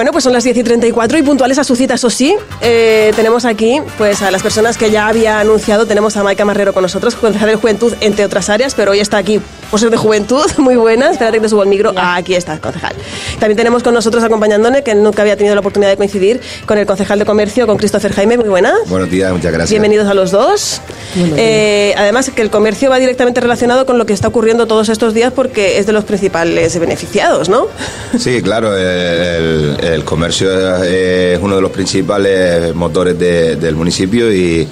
Bueno, pues son las 10 y 34 y puntuales a su cita, eso sí. Eh, tenemos aquí pues a las personas que ya había anunciado. Tenemos a Maika Marrero con nosotros, concejal de Juventud, entre otras áreas, pero hoy está aquí por ser de Juventud. Muy buena. Espérate que te subo el micro. Ah, aquí está, concejal. También tenemos con nosotros acompañándole, que nunca había tenido la oportunidad de coincidir, con el concejal de Comercio, con Christopher Jaime. Muy buenas. Buenos días, muchas gracias. Bienvenidos a los dos. Eh, además, que el comercio va directamente relacionado con lo que está ocurriendo todos estos días porque es de los principales beneficiados, ¿no? Sí, claro. El, el comercio es uno de los principales motores de- del municipio y,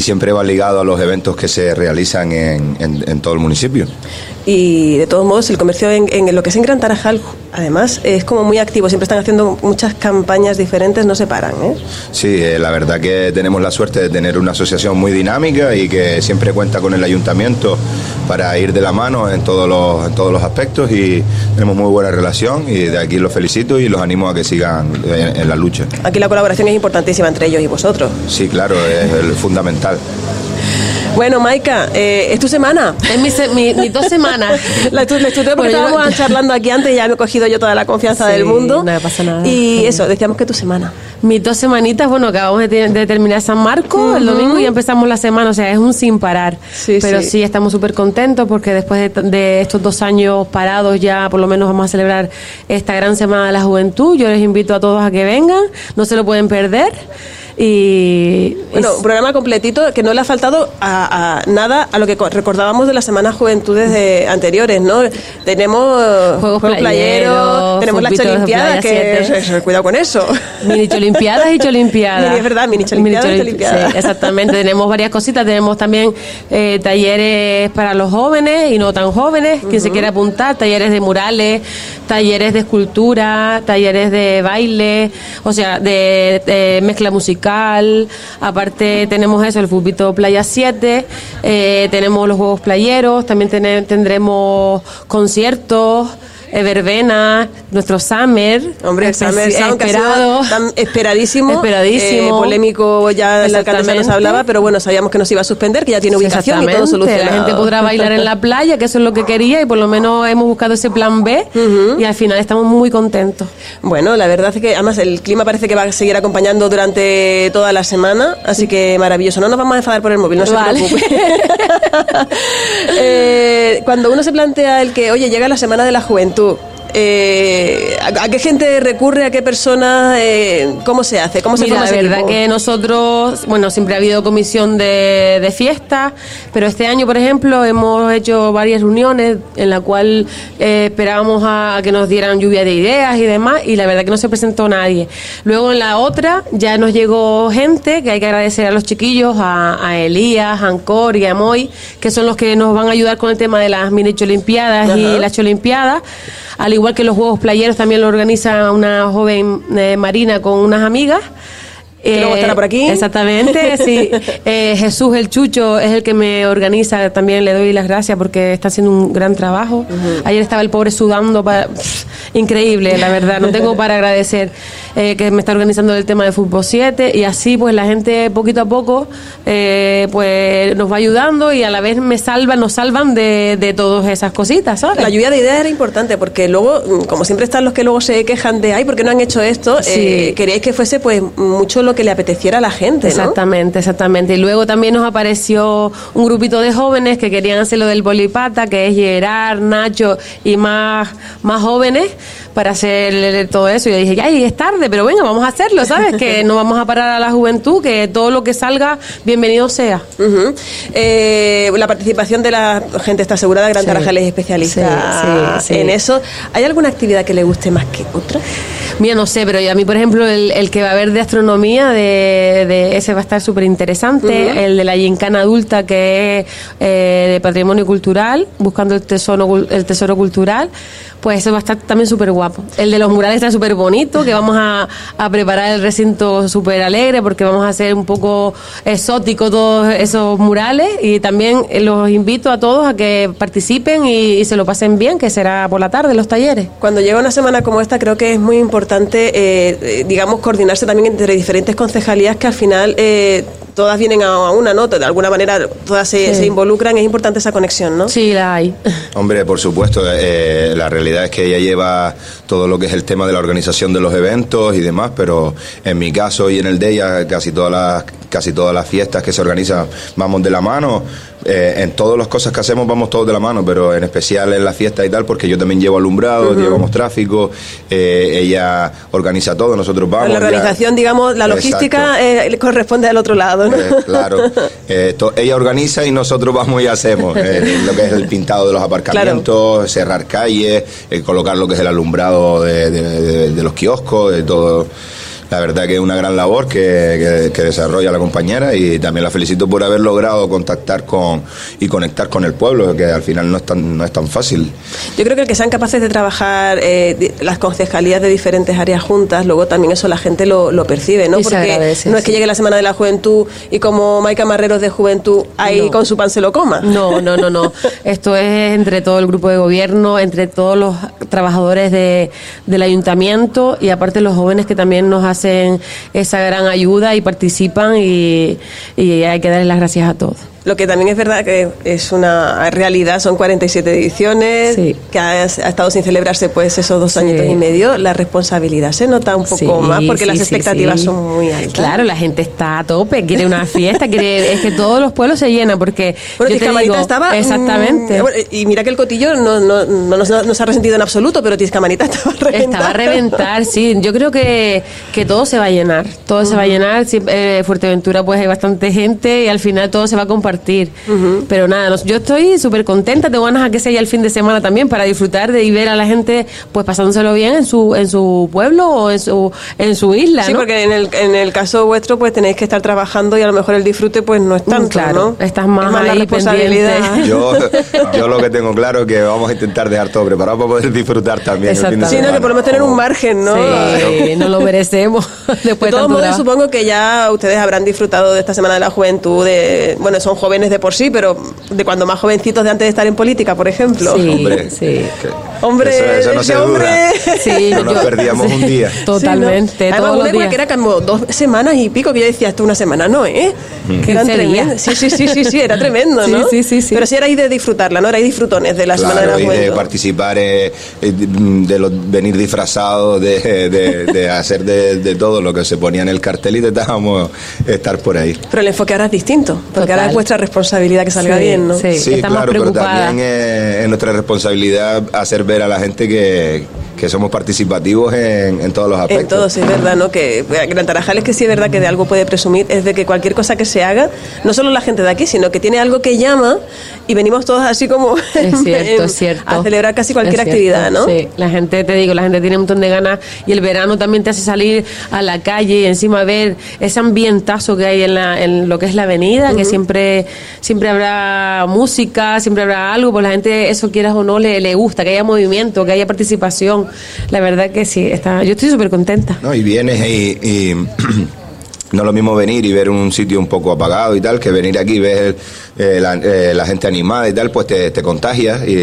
siempre va ligado a los eventos que se realizan en, todo el municipio. Y de todos modos, el comercio en, en lo que es en Gran Tarajal, además, es como muy activo. Siempre están haciendo muchas campañas diferentes, no se paran. ¿eh? Sí, eh, la verdad que tenemos la suerte de tener una asociación muy dinámica y que siempre cuenta con el ayuntamiento para ir de la mano en todos los, en todos los aspectos y tenemos muy buena relación y de aquí los felicito y los animo a que sigan en- en la lucha. Aquí la colaboración es importantísima entre ellos y vosotros. Sí, claro, es el fundamental. Bueno, Maika, eh, es tu semana. Es mi, se- mi, mis dos semanas. La la estudié porque Bueno, yo- charlando aquí antes y ya me he cogido yo toda la confianza Sí, del mundo. no pasa nada. Y eso, decíamos que tu semana. Mis dos semanitas, bueno, acabamos de, de terminar San Marco el domingo y empezamos la semana, o sea, es un sin parar. Sí, Pero sí. sí, estamos súper contentos porque después de, de estos dos años parados ya por lo menos vamos a celebrar esta gran Semana de la Juventud. Yo les invito a todos a que vengan, no se lo pueden perder. Y Bueno, un programa completito que no le ha faltado a, a nada a lo que co- recordábamos de las semanas juventudes de, anteriores, ¿no? Tenemos Juegos playeros, playeros, tenemos las Cholimpiadas, que cuidado con eso. Mini cholimpiadas y cholimpiadas. Es verdad, mini cholimpiadas y choli- cholimpiadas. sí, exactamente, tenemos varias cositas. Tenemos también eh, talleres para los jóvenes y no tan jóvenes, quien se quiera apuntar, talleres de murales, talleres de escultura, talleres de baile, o sea, de, de mezcla musical. Aparte tenemos eso, el Fulbito Playa 7, eh, tenemos los juegos playeros, también tendremos conciertos. Eh, verbena, nuestro summer, Hombre, Summer Sound, que ha sido esperado. tan esperadísimo, Esperadísimo. eh, polémico, ya la alcaldesa nos hablaba, pero bueno, sabíamos que nos iba a suspender, que ya tiene ubicación y todo solucionado. La gente podrá bailar en la playa, que eso es lo que quería, y por lo menos hemos buscado ese plan B, y al final estamos muy contentos. Bueno, la verdad es que además el clima parece que va a seguir acompañando durante toda la semana, así que maravilloso. No nos vamos a enfadar por el móvil, no Vale. se preocupe. Eh, cuando uno se plantea el que, oye, llega la semana de la juventud, itu eh, ¿a, a qué gente recurre? ¿A qué personas? Eh, ¿Cómo se hace? ¿Cómo se Mira, forma la verdad equipo? que nosotros, bueno, siempre ha habido comisión de, de fiesta, pero este año, por ejemplo, hemos hecho varias reuniones en la cual eh, esperábamos a, a que nos dieran lluvia de ideas y demás, y la verdad que no se presentó nadie. Luego en la otra ya nos llegó gente, que hay que agradecer a los chiquillos, a, a Elías, a Ancor y a Moy, que son los que nos van a ayudar con el tema de las mini cholimpiadas y las cholimpiadas. Al igual que los Juegos Playeros también lo organiza una joven eh, marina con unas amigas. Que luego estará por aquí. Exactamente, sí. Eh, Jesús el Chucho es el que me organiza, también le doy las gracias porque está haciendo un gran trabajo. Ayer estaba el pobre sudando, para, pff, increíble, la verdad, no tengo para agradecer eh, que me está organizando el tema de Fútbol 7 y así pues la gente poquito a poco eh, pues nos va ayudando y a la vez me salvan, nos salvan de, de todas esas cositas, ¿sabes? La lluvia de ideas era importante porque luego, mm, como siempre están los que luego se quejan de, ay, ¿por qué no han hecho esto? Sí. Eh, queríais que fuese pues mucho lo que le apeteciera a la gente. Exactamente, exactamente. Y luego también nos apareció un grupito de jóvenes que querían hacer lo del bolipata, que es Gerard, Nacho y más, más jóvenes para hacer todo eso. Y yo dije, ay, es tarde, pero venga, vamos a hacerlo, ¿sabes? que no vamos a parar a la juventud, que todo lo que salga, bienvenido sea. Ujú. Eh, la participación de la gente está asegurada, Gran Sí. Tarajal es especialista Sí, sí, en eso. ¿Hay alguna actividad que le guste más que otra? Mira, no sé, pero a mí, por ejemplo, el, el que va a haber de astronomía, de, de ese va a estar súper interesante. El de la gincana adulta, que es eh, de patrimonio cultural, buscando el tesoro, el tesoro cultural, pues ese va a estar también súper El de los murales está súper bonito, que vamos a, preparar el recinto súper alegre, porque vamos a hacer un poco exótico todos esos murales. Y también eh, los invito a todos a que participen y, se lo pasen bien, que será por la tarde los talleres. Cuando llega una semana como esta, creo que es muy importante, eh, eh, digamos, coordinarse también entre diferentes concejalías que al final todas vienen a una, ¿no? De alguna manera todas se, se involucran, es importante esa conexión, ¿no? Sí, la hay. Hombre, por supuesto, eh, la realidad es que ella lleva todo lo que es el tema de la organización de los eventos y demás, pero en mi caso y en el de ella, casi todas las, casi todas las fiestas que se organizan vamos de la mano. Eh, en todas las cosas que hacemos vamos todos de la mano, pero en especial en la fiesta y tal, porque yo también llevo alumbrado, llevamos tráfico, eh, ella organiza todo, nosotros vamos. La organización, digamos, la logística eh, corresponde al otro lado, ¿no? claro, ella organiza y nosotros vamos y hacemos lo que es el pintado de los aparcamientos, cerrar calles, colocar lo que es el alumbrado de los kioscos, de todo la verdad que es una gran labor que, desarrolla la compañera y también la felicito por haber logrado contactar con y conectar con el pueblo, que al final no es tan, no es tan fácil. Yo creo que el que sean capaces de trabajar eh, las concejalías de diferentes áreas juntas, luego también eso la gente lo, percibe, ¿no? Porque no es que llegue la Semana de la Juventud y como Maica Marreros de Juventud ahí con su pan se lo coma. No, no, no, no. Esto es entre todo el grupo de gobierno, entre todos los trabajadores de, del ayuntamiento y aparte los jóvenes que también nos hacen hacen esa gran ayuda y participan y, y hay que darles las gracias a todos. Lo que también es verdad que es una realidad, son 47 ediciones, que ha, estado sin celebrarse pues esos dos años y medio, la responsabilidad se nota un poco más porque las expectativas son muy altas. Claro, la gente está a tope, quiere una fiesta, quiere, es que todos los pueblos se llenan porque bueno, Tiscamanita estaba... Exactamente. Mm, y mira que el cotillo no, no, no, no, se ha resentido en absoluto, pero Tiscamanita estaba a reventar. Estaba a reventar, sí. Yo creo que, que todo se va a llenar, todo se va a llenar. Eh, Fuerteventura pues hay bastante gente y al final todo se va a compartir pero nada, yo estoy súper contenta, tengo ganas a que sea ya el fin de semana también para disfrutar de y ver a la gente pues pasándoselo bien en su en su pueblo o en su en su isla. Sí, porque en el, en el caso vuestro pues tenéis que estar trabajando y a lo mejor el disfrute pues no es mm, tanto, claro, Estás más, la responsabilidad. Yo, yo lo que tengo claro es que vamos a intentar dejar todo preparado para poder disfrutar también. El fin de sí, no, que podemos tener un margen, ¿no? Sí, no lo merecemos. Después de todos modos, supongo que ya ustedes habrán disfrutado de esta Semana de la Juventud, de, bueno, son jóvenes de por sí, pero de cuando más jovencitos de antes de estar en política, por ejemplo. Sí, hombre, sí. Hombre, eso, no se hombre. Sí, no nos perdíamos un día. Totalmente. Además, una que era como dos semanas y pico, que yo decía hasta una semana, no, ¿eh? Mm. Que eran tremendos. Sí, sí, sí, sí, sí, era tremendo, ¿no? Sí, sí, sí. Pero sí era ahí de disfrutarla, ¿no? Era ahí disfrutones de la Semana de la y de participar, eh, eh, de los, venir disfrazados, de, de, de hacer de, de, todo lo que se ponía en el cartel y intentábamos estar por ahí. Pero el enfoque ahora es distinto, porque ahora es vuestra responsabilidad que salga bien, ¿no? Sí, claro, pero también es nuestra responsabilidad hacer ver a la gente que, que somos participativos en, en, todos los aspectos. En todos, es verdad, ¿no? Que Gran Tarajal es que sí es verdad que de algo puede presumir, es de que cualquier cosa que se haga, no solo la gente de aquí, sino que tiene algo que llama y venimos todos así como es cierto, es cierto. a celebrar casi cualquier actividad, ¿no? Sí, la gente, te digo, la gente tiene un montón de ganas y el verano también te hace salir a la calle y encima ver ese ambientazo que hay en, la, en lo que es la avenida, que siempre, siempre habrá música, siempre habrá algo, pues la gente, eso quieras o no, le, le gusta, que haya movimiento, que haya participación la verdad que sí, está, yo estoy súper contenta. No, y vienes y, no es lo mismo venir y ver un sitio un poco apagado y tal, que venir aquí y ver eh, eh, la, gente animada y tal, pues te, te contagias y,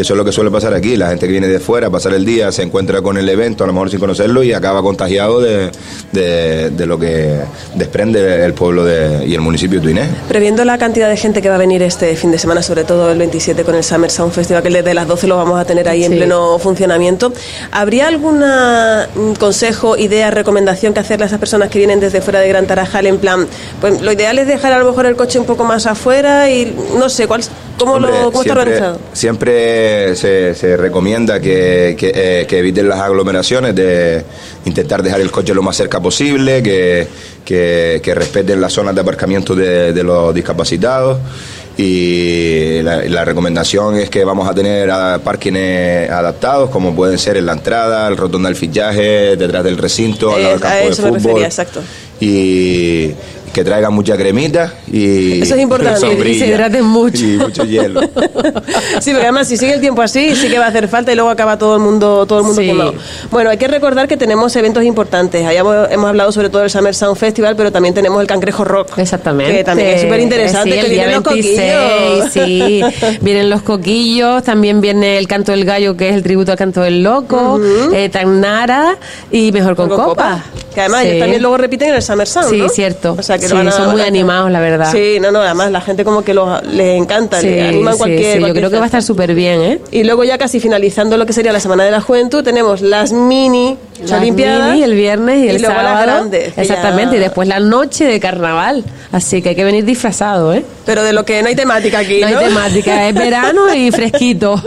eso es lo que suele pasar aquí. La gente que viene de fuera, pasar el día, se encuentra con el evento, a lo mejor sin conocerlo y acaba contagiado de, de, lo que desprende el pueblo de, y el municipio de Tuinés. Previendo la cantidad de gente que va a venir este fin de semana, sobre todo el 27 con el Summer Sound Festival, que desde las 12 lo vamos a tener ahí en pleno funcionamiento, ¿habría algún mm, consejo, idea, recomendación que hacerle a esas personas que vienen desde fuera de Gran Tarajal en plan, pues lo ideal es dejar a lo mejor el coche un poco más afuera? Y no sé, ¿cuál, ¿cómo, lo, cómo está organizado? Siempre se, recomienda que, eh, que, eviten las aglomeraciones, de intentar dejar el coche lo más cerca posible, que, que respeten las zonas de aparcamiento de, los discapacitados y la, recomendación es que vamos a tener parkings adaptados como pueden ser en la entrada, el rotonda del fichaje, detrás del recinto, al lado del campo de fútbol. refería, exacto. Y, que traigan mucha cremita y eso es importante y se hidraten mucho. y mucho hielo. Sí porque además si sigue el tiempo así sí que va a hacer falta y luego acaba todo el mundo todo el mundo quemado. Bueno hay que recordar que tenemos eventos importantes. Ahí hemos, hablado sobre todo del Summer Sound Festival pero también tenemos el Cangrejo Rock exactamente. que también es súper interesante que vienen los coquillos. sí. Vienen los coquillos también viene el canto del gallo que es el tributo al canto del loco uh eh, Tagnara y mejor con, copa. Que además Sí. ellos también luego repiten en el Summer Sound, Sí, ¿no? cierto. O sea, que Sí, lo van a- son muy animados, la verdad. Sí, no, no, además la gente como que los, les encanta, Sí, le animan cualquier... sí, Yo cualquier creo que va a estar súper bien, ¿eh? Y luego ya casi finalizando lo que sería la Semana de la Juventud, tenemos las mini Las Olimpiadas. el viernes y, el luego sábado. las grandes. que Exactamente, ya- y después la noche de carnaval. Así que hay que venir disfrazado, ¿eh? Pero de lo que no hay temática aquí, No ¿no? hay temática, es verano y fresquito.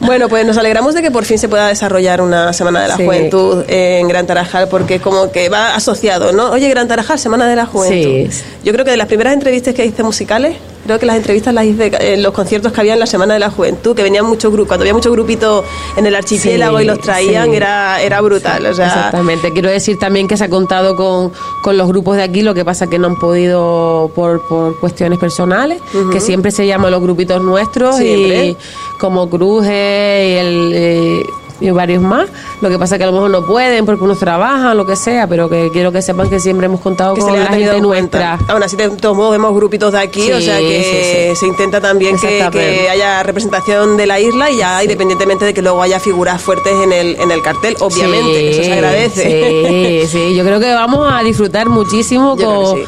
Bueno, pues nos alegramos de que por fin se pueda desarrollar una Semana de la Sí. Juventud en Gran Tarajal, porque como que va asociado, ¿no? Oye, Gran Tarajal, Semana de la Juventud. Sí. Yo creo que de las primeras entrevistas que hice musicales, creo que las entrevistas las hice en los conciertos que había en la Semana de la Juventud, que venían muchos grupos, cuando había muchos grupitos en el archipiélago Sí, y los traían, sí. era, era brutal. o sea, Exactamente. Quiero decir también que se ha contado con, con los grupos de aquí, lo que pasa que no han podido por, por cuestiones personales, que siempre se llaman los grupitos nuestros Siempre. y como Cruje y el... eh, y varios más. Lo que pasa que a lo mejor no pueden porque unos trabajan, lo que sea, pero que quiero que sepan que siempre hemos contado que con la gente nuestra. Aún así, de todos modos, vemos grupitos de aquí, Sí, o sea que sí, sí. se intenta también que, que haya representación de la isla y ya independientemente de que luego haya figuras fuertes en el, en el cartel, obviamente, que eso se agradece. Sí, sí, yo creo que vamos a disfrutar muchísimo Yo con.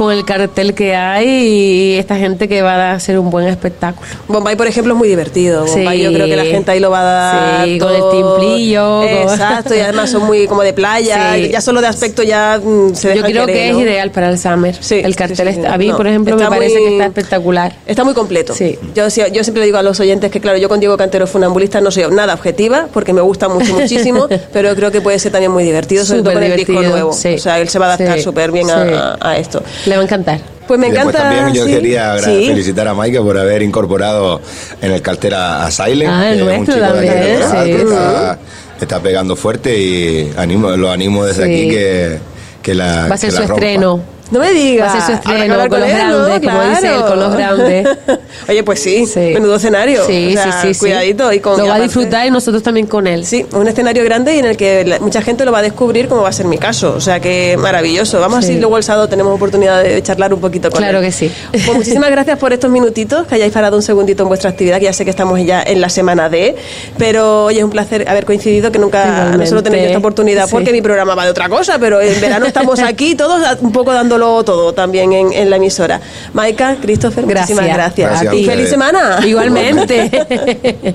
Con el cartel que hay y esta gente que va a hacer un buen espectáculo. Bombay, por ejemplo, es muy divertido. Bombay, Sí. yo creo que la gente ahí lo va a dar. Sí, con el timplillo, Exacto, y además son muy como de playa. Sí. Ya solo de aspecto ya mm, se Yo creo que es ideal para el Summer. El cartel está- a mí, No, por ejemplo, me parece muy- que está espectacular. Está muy completo. Yo, yo siempre le digo a los oyentes que, claro, yo con Diego Cantero Funambulista no soy nada objetiva, porque me gusta mucho, muchísimo, pero creo que puede ser también muy divertido, sobre todo con el disco nuevo. O sea, él se va a adaptar súper bien a esto. Le va a encantar. Pues me Y encanta. también yo sí. quería Sí. felicitar a Maika por haber incorporado en el cartel a, a Silent, Ah, el nuestro también, sí. está, está pegando fuerte y animo, lo animo desde Sí. aquí que, que la Va a ser su rompa. Estreno. No me digas. Va a ser su estreno con los grandes, como dice él, con los grandes. Oye, pues sí, Sí. menudo escenario. Sí, O sea, sí, sí. Cuidadito. Y con, Lo y va a disfrutar y nosotros también con él. Sí, un escenario grande y en el que la- mucha gente lo va a descubrir, como va a ser mi caso. O sea que maravilloso. Vamos a Sí. si luego el sábado tenemos oportunidad de charlar un poquito con Claro él. que sí. Pues muchísimas gracias por estos minutitos, que hayáis parado un segundito en vuestra actividad, que ya sé que estamos ya en la semana de. Pero oye, es un placer haber coincidido, que nunca Igualmente. no solo tenéis esta oportunidad, porque mi programa va de otra cosa, pero en verano estamos aquí todos un poco dándolo todo también en, en la emisora. Maika, Christopher, muchísimas Gracias. gracias. Gracias a y ustedes. feliz semana. Igualmente.